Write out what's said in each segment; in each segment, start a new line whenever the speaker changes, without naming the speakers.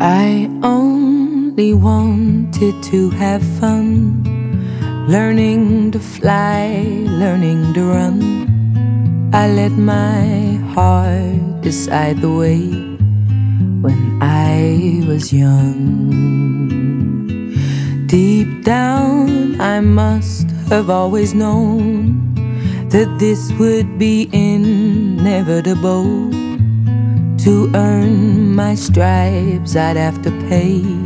I only wanted to have fun, learning to fly, learning to run. I let my heart decide the way when I was young. Deep down, I must have always known that this would be inevitable to earn my stripes, I'd have to pay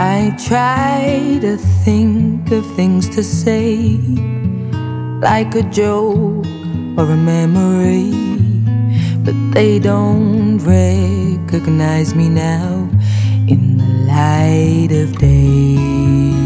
I try to think of things to say, like a joke or a memory, but they don't recognize me now in the light of day.